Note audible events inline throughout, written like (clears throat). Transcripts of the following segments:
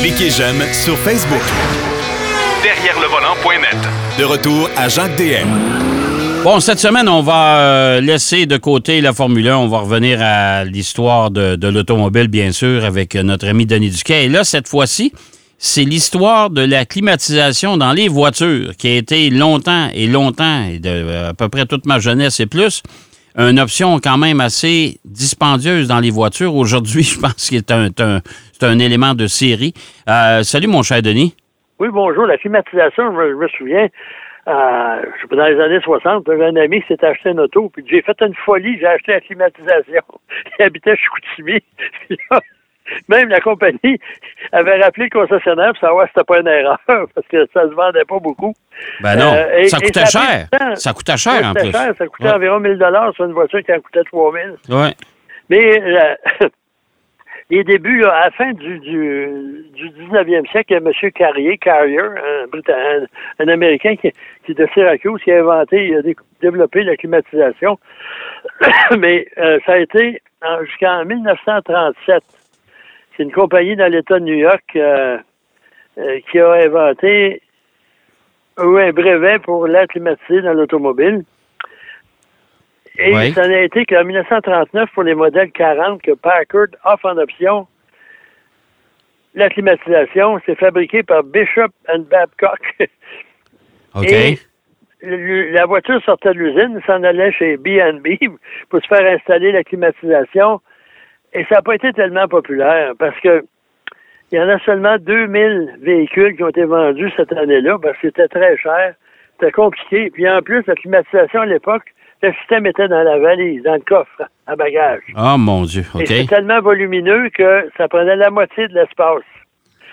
Cliquez j'aime sur Facebook. Derrière le volant.net. De retour à Jacques DM. Bon, cette semaine, on va euh, laisser de côté la Formule 1. On va revenir à l'histoire de, de l'automobile, bien sûr, avec notre ami Denis Duquet. Et là, cette fois-ci, c'est l'histoire de la climatisation dans les voitures qui a été longtemps et longtemps, et de à peu près toute ma jeunesse et plus, une option quand même assez dispendieuse dans les voitures. Aujourd'hui, (laughs) je pense que c'est un, un, un, élément de série. Euh, salut, mon cher Denis. Oui, bonjour. La climatisation, je me, souviens, euh, sais pas, dans les années 60, j'avais un ami qui s'était acheté une auto, puis j'ai fait une folie, j'ai acheté la climatisation. (laughs) Il habitait chez Chicoutimi. (laughs) Même la compagnie avait rappelé le concessionnaire pour savoir si c'était pas une erreur, (laughs) parce que ça se vendait pas beaucoup. Ben non, euh, ça coûtait cher. ça coûtait cher, en plus. Cher, ça coûtait environ 1000 dollars sur une voiture qui en coûtait 3000. Oui. Mais euh, (laughs) les débuts, là, à la fin du, du, du 19e siècle, il y a M. Carrier, Carrier, un, Américain qui, qui, est de Syracuse, qui a inventé, il a développé la climatisation. (coughs) Mais euh, ça a été jusqu'en 1937 c'est une compagnie dans l'État de New York euh, euh, qui a inventé un brevet pour l'air climatisé dans l'automobile. Et ça n'a été qu'en 1939 pour les modèles 40 que Packard offre en option la climatisation. C'est fabriqué par Bishop and Babcock. (laughs) OK. Et la voiture sortait de l'usine, s'en allait chez B&B (laughs) pour se faire installer la climatisation et ça n'a pas été tellement populaire parce que il y en a seulement 2000 véhicules qui ont été vendus cette année-là parce que c'était très cher, c'était compliqué. Puis en plus, la climatisation à l'époque, le système était dans la valise, dans le coffre à bagages. Ah, oh, mon Dieu, OK. Et c'était tellement volumineux que ça prenait la moitié de l'espace.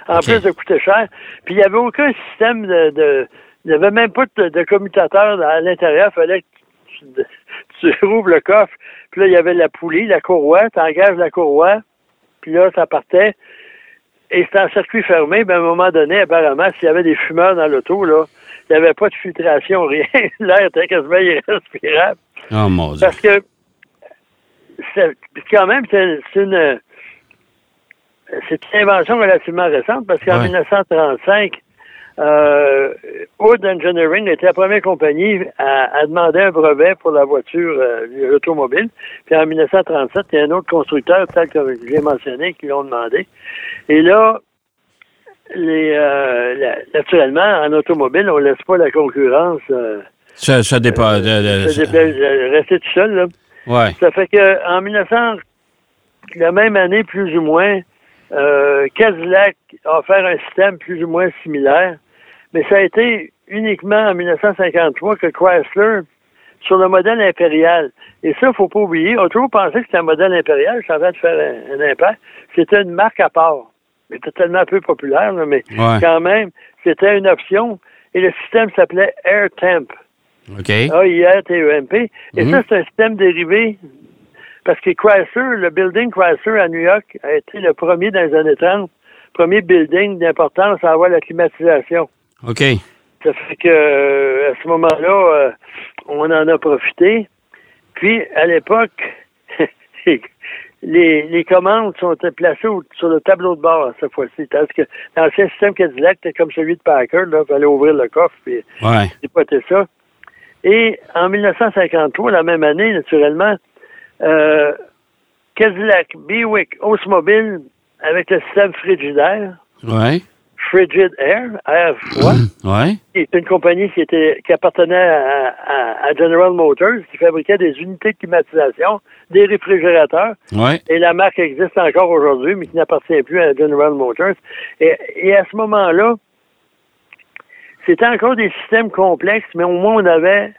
En plus de coûter cher. Puis il n'y avait aucun système de... il n'y avait même pas de, de commutateur à l'intérieur. Il fallait que tu, tu (laughs) rouvres le coffre, puis là, il y avait la poulie, la courroie, tu engages la courroie, puis là, ça partait. Et c'était en circuit fermé, mais à un moment donné, apparemment, s'il y avait des fumeurs dans l'auto, là, il n'y avait pas de filtration, (laughs) rien. L'air était quasiment irrespirable. Oh mon Dieu. Parce que quand même, c'est une c'est une invention relativement récente parce qu'en 1935, euh, Wood Engineering était la première compagnie à, demander un brevet pour la voiture euh, automobile. Puis en 1937, il y a un autre constructeur, tel que j'ai mentionné, qui l'ont demandé. Et là, les, euh, naturellement, en automobile, on laisse pas la concurrence. Euh, ça, ça dépend. De, rester tout seul. Là. Ouais. Ça fait que en 1900, la même année, plus ou moins, euh, Cadillac a offert un système plus ou moins similaire. Mais ça a été uniquement en 1953 que Chrysler, sur le modèle impérial, et ça, il ne faut pas oublier, on a toujours pensé que c'était un modèle impérial, ça va de faire un, impact. C'était une marque à part. C'était tellement peu populaire, mais quand même, c'était une option. Et le système s'appelait AirTemp. OK. A-I-R-T-E-M-P. Et mhm. ça, c'est un système dérivé parce que Chrysler, le building Chrysler à New York a été le premier dans les années 30, premier building d'importance à avoir la climatisation. OK. Ça fait que euh, à ce moment-là, euh, on en a profité. Puis, à l'époque, (laughs) les, les commandes sont placées sur le tableau de bord cette fois-ci. Tandis que l'ancien système Cadillac était comme celui de Packard, là, il fallait ouvrir le coffre et ouais. ça. Et en 1953, la même année, naturellement, euh, Cadillac, Buick, Oldsmobile, avec le système frigidaire. Ouais. Frigid Air, Air froid. (clears throat) ouais. C'est une compagnie qui était qui appartenait à, General Motors, qui fabriquait des unités de climatisation, des réfrigérateurs. Ouais. Et la marque existe encore aujourd'hui, mais qui n'appartient plus à General Motors. Et, et à ce moment-là, c'était encore des systèmes complexes, mais au moins on avait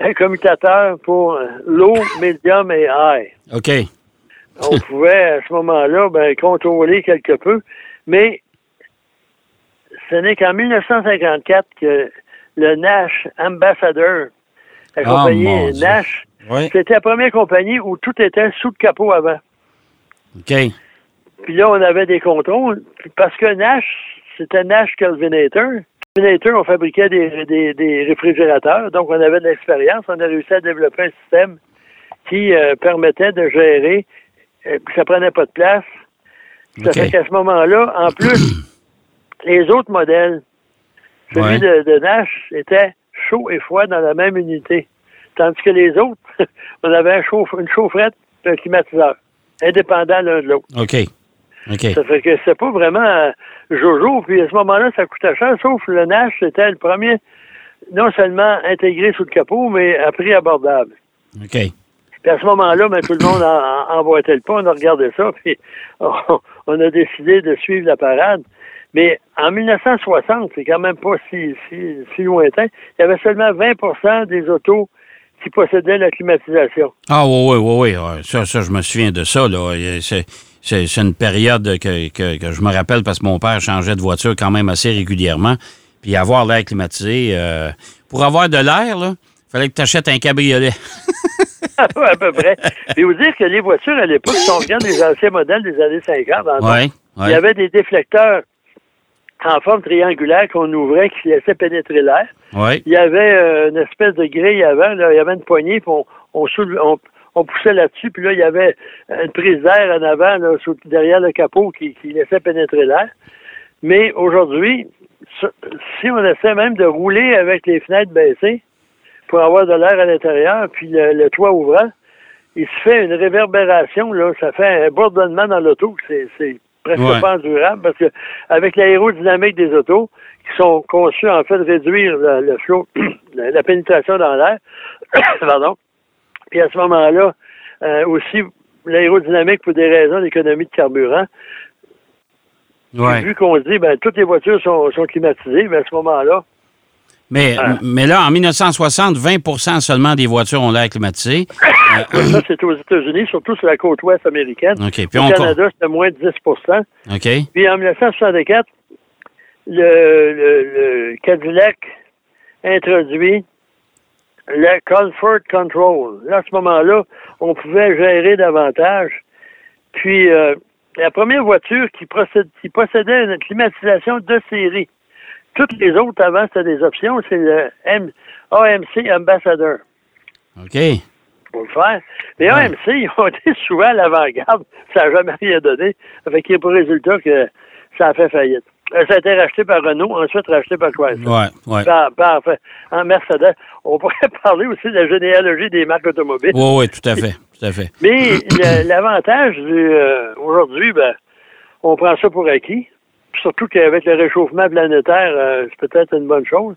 un commutateur pour low, medium et high. OK. On pouvait à ce moment-là ben, contrôler quelque peu, mais ce n'est qu'en 1954 que le Nash Ambassador, la ah, compagnie Nash, c'était la première compagnie où tout était sous le capot avant. OK. Puis là, on avait des contrôles. Parce que Nash, c'était Nash Calvinator. Calvinator, on fabriquait des, réfrigérateurs, donc on avait de l'expérience. On a réussi à développer un système qui euh, permettait de gérer, euh, ça prenait pas de place, Ça fait qu'à ce moment-là, en plus, (clears throat) les autres modèles, celui Ouais. de, de Nash était chaud et froid dans la même unité. Tandis que les autres, (laughs) on avait un chauffe- une chaufferette et un climatiseur, indépendants l'un de l'autre. OK. Ça fait que c'est pas vraiment euh, Jojo. Puis à ce moment-là, ça coûtait cher, sauf le Nash, c'était le premier, non seulement intégré sous le capot, mais à prix abordable. OK. Puis à ce moment-là, ben, tout le monde en, en- emboîtait le pas, on a regardé ça, (laughs) puis on, on a décidé de suivre la parade. Mais en 1960, c'est quand même pas si, si, si lointain, il y avait seulement 20% des autos qui possédaient la climatisation. Ah oui, oui, oui, oui. ouais. Ça, ça, je me souviens de ça. Là. C'est, c'est, c'est une période que, que, que je me rappelle parce que mon père changeait de voiture quand même assez régulièrement. Puis avoir l'air climatisé, euh, pour avoir de l'air, là, fallait que tu achètes un cabriolet. (laughs) à peu près. Puis vous dire que les voitures à l'époque, si on regarde les anciens modèles des années 50, en Oui, il y avait des déflecteurs en forme triangulaire qu'on ouvrait qui laissaient pénétrer l'air. Il y avait euh, une espèce de grille avant, là, il y avait une poignée, puis on, on, soulevait- on, on poussait là-dessus, puis là, il y avait une prise d'air en avant, là, sous- derrière le capot, qui, qui laissait pénétrer l'air. Mais aujourd'hui, si on essaie même de rouler avec les fenêtres baissées pour avoir de l'air à l'intérieur, puis le, le toit ouvrant, il se fait une réverbération, là, ça fait un bourdonnement dans l'auto, c'est presque Ouais. pas endurable, parce que avec l'aérodynamique des autos, qui sont conçus en fait de réduire le, le flot, (clears throat) la, pénétration dans l'air, (coughs) pardon, puis à ce moment-là, euh, aussi, l'aérodynamique pour des raisons d'économie de carburant, ouais. vu qu'on se dit, ben, toutes les voitures sont, sont climatisées, mais à ce moment-là, Mais, Ah. mais là, en 1960, 20% seulement des voitures ont l'air climatisées. (coughs) (coughs) Ça, c'est aux États-Unis, surtout sur la côte ouest américaine. Puis Au on. Canada, c'était moins de 10 OK. Puis en 1964, le, le, le Cadillac introduit le Comfort Control. Là, à ce moment-là, on pouvait gérer davantage. Puis, euh, la première voiture qui, procède- qui possédait une climatisation de série. Toutes les autres avant, c'était des options. C'est le M- AMC Ambassador OK. Pour faire. Les Ouais. AMC, ils ont (laughs) été souvent à l'avant-garde. Ça n'a jamais rien donné. Avec le résultat que ça a fait faillite. Euh, Ça a été racheté par Renault, ensuite racheté par Chrysler. Ouais, ouais. Par, par- en Mercedes. On (laughs) pourrait parler aussi de la généalogie des marques automobiles. Oui, oui, tout à fait. Tout à fait. (laughs) Mais l'avantage du, euh, aujourd'hui, ben, on prend ça pour acquis. Surtout qu'avec le réchauffement planétaire, euh, c'est peut-être une bonne chose.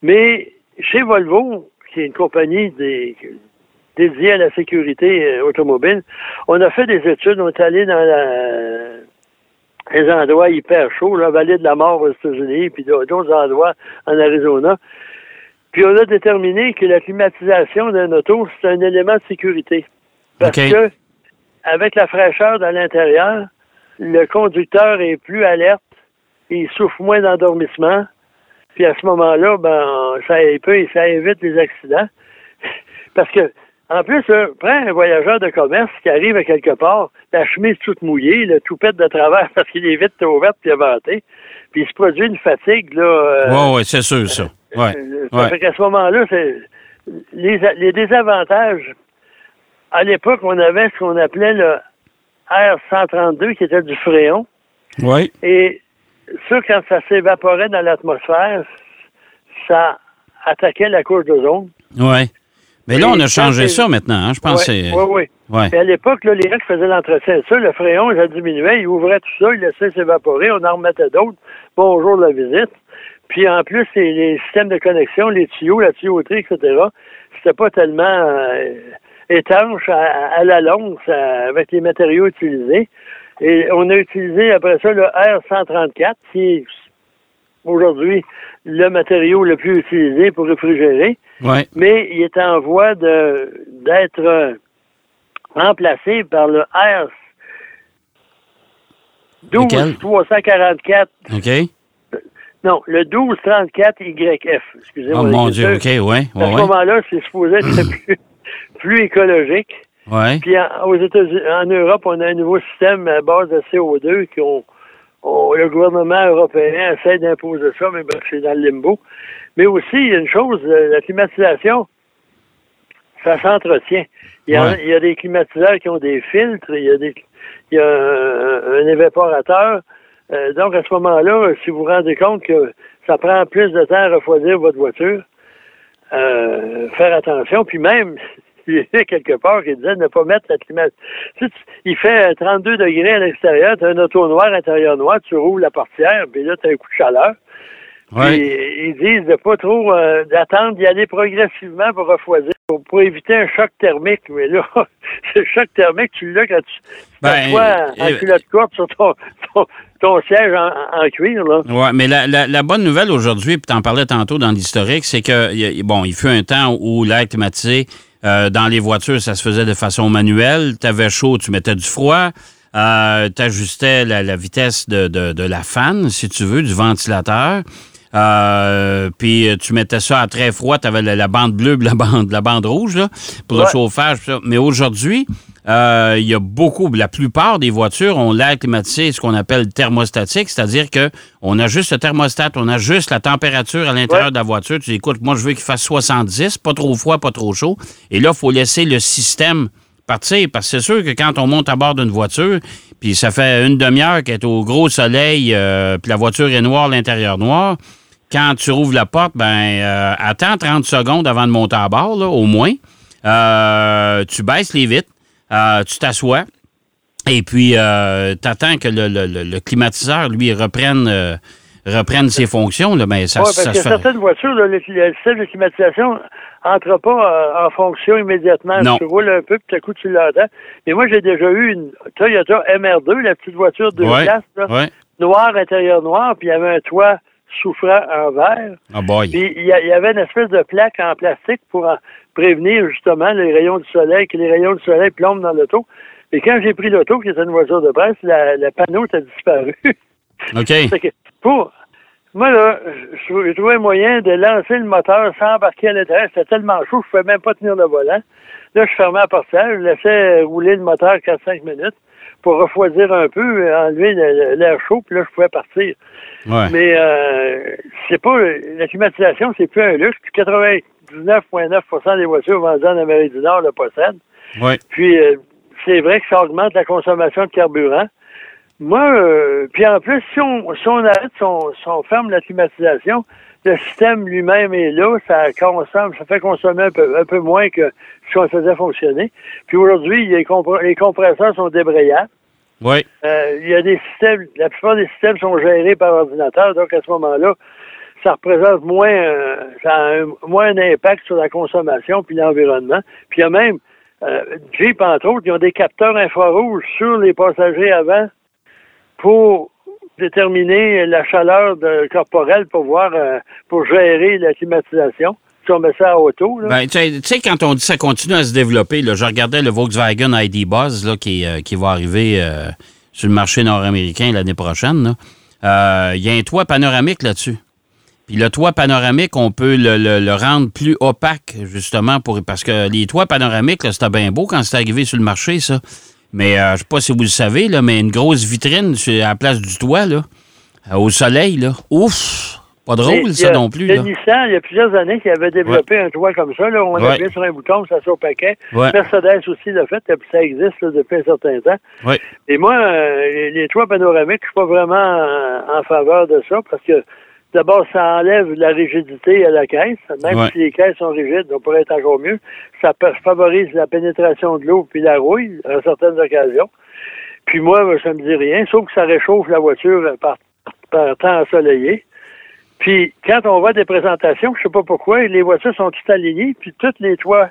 Mais chez Volvo, qui est une compagnie des- dédiée à la sécurité euh, automobile, on a fait des études, on est allé dans la- les endroits hyper chauds, la vallée de la mort aux États-Unis, puis d'autres endroits en Arizona. Puis on a déterminé que la climatisation d'un auto, c'est un élément de sécurité. Parce que, avec la fraîcheur dans l'intérieur, le conducteur est plus alerte, il souffre moins d'endormissement. Puis à ce moment-là, ben, ça, peut, ça évite les accidents. (laughs) Parce que, en plus, là, prends un voyageur de commerce qui arrive à quelque part, la chemise toute mouillée, le toupette de travers (laughs) parce qu'il est vite ouvert puis vanté, puis il se produit une fatigue, là. euh, Oui, oui, c'est sûr, ça. Ouais. euh, Ça ouais. fait qu'à ce moment-là, c'est les, les désavantages. À l'époque, on avait ce qu'on appelait le R132, qui était du fréon. Oui. Et ça, quand ça s'évaporait dans l'atmosphère, ça attaquait la couche d'ozone. Oui. Mais là, on a changé ça maintenant, hein, je pense Oui, oui, oui. Ouais. Mais à l'époque, les gens qui faisaient l'entretien de ça, le fréon, ça diminuait, ils ouvraient tout ça, ils laissaient s'évaporer, on en remettait d'autres. Bonjour la visite. Puis en plus, les, les systèmes de connexion, les tuyaux, la tuyauterie, etc., c'était pas tellement euh, étanche à, à la longue ça- avec les matériaux utilisés. Et on a utilisé après ça le R134, qui est aujourd'hui le matériau le plus utilisé pour réfrigérer Ouais. mais il est en voie de d'être euh, remplacé par le R Lequel? 12344. OK. Non, le 1234YF. Excusez-moi. Oh mon Dieu. OK, ouais. À ce Ouais, moment-là, c'est supposé être (clears throat) plus, plus écologique. Ouais. Puis en, aux États-Unis, en Europe, on a un nouveau système à base de CO2 qui ont, ont- le gouvernement européen essaie d'imposer ça, mais bref, c'est dans le limbo. Mais aussi, il y a une chose, euh, la climatisation, ça s'entretient. Il y, a, Ouais. il y a des climatiseurs qui ont des filtres, il y a des, il y a un, un évaporateur. Euh, donc, à ce moment-là, si vous vous rendez compte que ça prend plus de temps à refroidir votre voiture, euh, faire attention. Puis même, (laughs) quelque part qui disait ne pas mettre la climatisation. Tu- il fait 32 degrés à l'extérieur, tu as un auto noir, intérieur noir, tu rouvres la portière, puis là, tu as un coup de chaleur. Ouais. Puis, ils disent de pas trop euh, d'attendre d'y aller progressivement pour refroidir, pour, pour éviter un choc thermique. Mais là, (laughs) le choc thermique, tu l'as quand tu Ben, t'assois en euh, culotte courte sur ton, ton, ton siège en, en cuir. Là. Oui, mais la, la- la bonne nouvelle aujourd'hui, puis tu en parlais tantôt dans l'historique, c'est que, bon, il fut un temps où l'air climatisé, euh, dans les voitures, ça se faisait de façon manuelle. Tu avais chaud, tu mettais du froid. Euh, tu ajustais la, la vitesse de, de- de la fan, si tu veux, du ventilateur. Euh, puis euh, tu mettais ça à très froid, tu avais la, la bande bleue, la bande, la bande rouge là, pour le chauffage. Mais aujourd'hui, euh, il y a beaucoup, la plupart des voitures ont l'air climatisé, ce qu'on appelle thermostatique, c'est-à-dire que on ajuste le thermostat, on ajuste la température à l'intérieur Ouais. de la voiture. Tu dis, écoute, moi, je veux qu'il fasse 70, pas trop froid, pas trop chaud. Et là, il faut laisser le système partir, parce que c'est sûr que quand on monte à bord d'une voiture, puis ça fait une demi-heure qu'elle est au gros soleil, euh, puis la voiture est noire, l'intérieur noir, quand tu rouvres la porte, ben euh, attends 30 secondes avant de monter à bord, là, au moins. Euh, tu baisses les vitres, euh, tu t'assois, et puis euh, tu attends que le, le- climatiseur, lui, reprenne, euh, reprenne ses fonctions. Là, ben, ça, Ouais, parce ça que se fait. certaines voitures, là, le, système de climatisation entre pas euh, en fonction immédiatement. Non. Tu roules un peu, puis tout à coup, tu l'entends. Mais moi, j'ai déjà eu une Toyota MR2, la petite voiture de Ouais, places, là, ouais. noir, intérieur noir, puis il y avait un toit souffrant en verre. Boy. Puis il y, avait une espèce de plaque en plastique pour en prévenir justement les rayons du soleil, que les rayons du soleil plombent dans l'auto. Et quand j'ai pris l'auto, qui était une voiture de presse, la, le panneau a disparu. (laughs) OK. Que pour moi, là, je je trouvais moyen de lancer le moteur sans embarquer à l'intérieur. C'était tellement chaud, je ne pouvais même pas tenir le volant. Là, je fermais la portière, je laissais rouler le moteur 4-5 minutes pour refroidir un peu, enlever le- le- l'air chaud, puis là, je pouvais partir. Ouais. Mais euh, c'est pas la climatisation, c'est plus un luxe. Puis 99,9% des voitures vendues en Amérique du Nord le possèdent. Ouais. Puis euh, c'est vrai que ça augmente la consommation de carburant. Moi, euh, puis en plus, si on, si on arrête, si on, si on ferme la climatisation, le système lui-même est là, ça consomme, ça fait consommer un peu, un peu moins que si on le faisait fonctionner. Puis aujourd'hui, les, compre- les compresseurs sont débrayables. Ouais. Euh, il y a des systèmes, la plupart des systèmes sont gérés par ordinateur, donc à ce moment-là, ça représente moins, euh, ça a un, moins un impact sur la consommation puis l'environnement. Puis il y a même euh, Jeep, entre autres, ils ont des capteurs infrarouges sur les passagers avant pour déterminer la chaleur corporelle pour voir, euh, pour gérer la climatisation. Si on met ça à auto. Ben, tu sais- quand on dit ça continue à se développer, là, je regardais le Volkswagen ID Buzz là, qui, euh, qui va arriver euh, sur le marché nord-américain l'année prochaine. Il y a un toit panoramique là-dessus. Puis le toit panoramique, on peut le, rendre plus opaque, justement, pour parce que les toits panoramiques, c'était bien beau quand c'est arrivé sur le marché, ça. Mais euh, je sais pas si vous le savez, là, mais une grosse vitrine sur, à la place du toit, là, euh, au soleil, là. Ouf! Pas drôle, ça a- non plus. le Là. Nissan, il y a plusieurs années, qui avait développé un toit comme ça. Là, où on Ouais. appuyait sur un bouton, ça sort au paquet. Ouais. Mercedes aussi l'a fait, puis ça existe là, depuis un certain temps. Et moi, euh, les, les toits panoramiques, je suis pas vraiment en, en faveur de ça parce que d'abord, ça enlève la rigidité à la caisse. Même Ouais. si les caisses sont rigides, on pourrait être encore mieux. Ça favorise la pénétration de l'eau puis la rouille à certaines occasions. Puis moi, ça me dit rien, sauf que ça réchauffe la voiture par, par temps ensoleillé. Puis quand on voit des présentations, je sais pas pourquoi, les voitures sont toutes alignées, puis tous les toits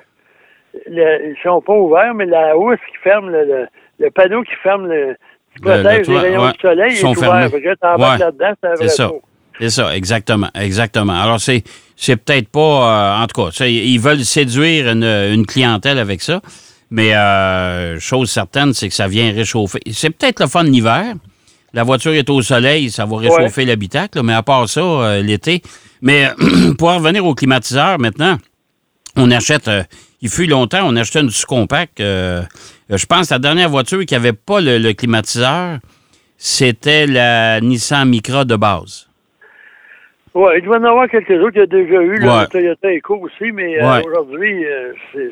le- ils sont pas ouverts, mais la housse qui ferme le, le, le panneau qui ferme le qui Le- le protège toit, les rayons ouais, du soleil sont est ouvert. fermés. Ouais. là-dedans, c'est un vrai C'est ça. C'est ça, exactement, exactement. Alors, c'est, c'est peut-être pas, euh, en tout cas, ils veulent séduire une, une clientèle avec ça, mais euh, chose certaine, c'est que ça vient réchauffer. C'est peut-être le fun l'hiver. La voiture est au soleil, ça va réchauffer l'habitacle, mais à part ça, euh, l'été. Mais (clears throat) pour en revenir au climatiseur maintenant, on achète, il fut longtemps, on achetait une sous-compact. je pense que la dernière voiture qui n'avait pas le, le climatiseur, c'était la Nissan Micra de base. Ouais, il doit y en avoir quelques autres. Qu'il y a déjà eu, Ouais. le Toyota Eco aussi, mais euh, aujourd'hui, euh, c'est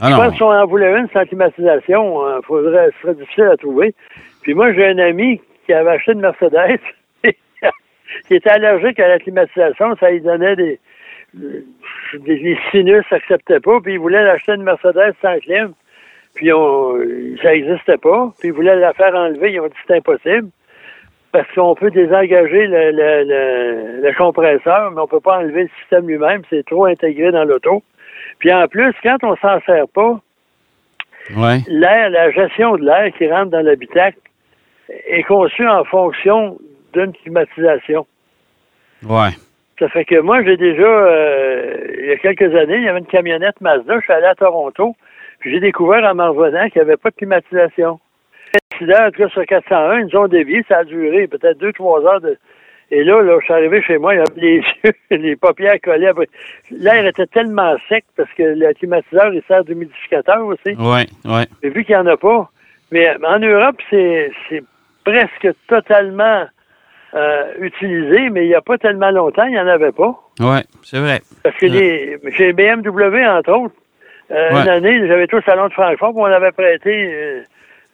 Ah je pense que si on en voulait une sans climatisation, euh, faudrait, ce serait difficile à trouver. Puis moi, j'ai un ami qui avait acheté une Mercedes, (laughs) qui était allergique à la climatisation, ça lui donnait des, des, des sinus, n'acceptait pas, puis il voulait acheter une Mercedes sans clim, puis on, ça n'existait pas, puis il voulait la faire enlever, ils ont dit c'est impossible, parce qu'on peut désengager le, le, le, le compresseur, mais on peut pas enlever le système lui-même, c'est trop intégré dans l'auto. Puis en plus, quand on s'en sert pas, Ouais. l'air, la gestion de l'air qui rentre dans l'habitacle est conçue en fonction d'une climatisation. Ouais. Ça fait que moi, j'ai déjà, euh, il y a quelques années, il y avait une camionnette Mazda, je suis allé à Toronto, puis j'ai découvert en m'en revenant qu'il n'y avait pas de climatisation. Tout cas, sur 401, ils ont dévié, ça a duré peut-être deux, trois heures de... Et là, là, je suis arrivé chez moi, avait les (laughs) yeux, les paupières collées. L'air était tellement sec parce que le climatiseur, il sert d'humidificateur aussi. Ouais. Ouais. Mais vu qu'il n'y en a pas. Mais en Europe, c'est c'est presque totalement euh, utilisé, mais il n'y a pas tellement longtemps, il n'y en avait pas. Ouais. C'est vrai. Parce que les, chez BMW, entre autres, euh, Ouais. une année, j'avais tout au salon de Francfort, on avait prêté euh,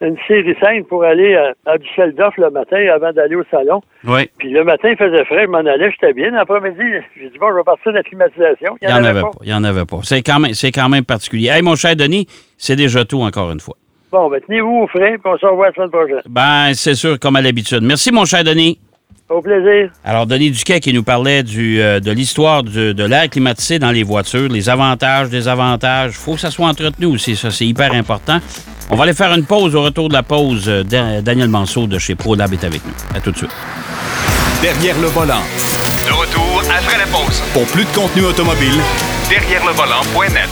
une série 5 pour aller à, à Düsseldorf le matin avant d'aller au salon. Ouais. Puis le matin, il faisait frais, je m'en allais, j'étais bien. L'après-midi, j'ai dit, bon, je vais partir de la climatisation. Il n'y en avait pas. Il n'y en avait pas. C'est quand, même- c'est quand même particulier. Hey, mon cher Denis, c'est déjà tout encore une fois. Bon, ben, tenez-vous au frais, puis on se revoit la semaine prochaine. Ben, c'est sûr, comme à l'habitude. Merci, mon cher Denis. Au plaisir. Alors, Denis Duquet qui nous parlait du, euh, de l'histoire de l'air climatisé dans les voitures, les avantages, désavantages. Il faut que ça soit entretenu aussi, ça, c'est hyper important. On va aller faire une pause. Au retour de la pause, euh, Dan- Daniel Manceau de chez ProLab est avec nous. À tout de suite. Derrière le volant. De retour après la pause. Pour plus de contenu automobile, Derrière le volant.net.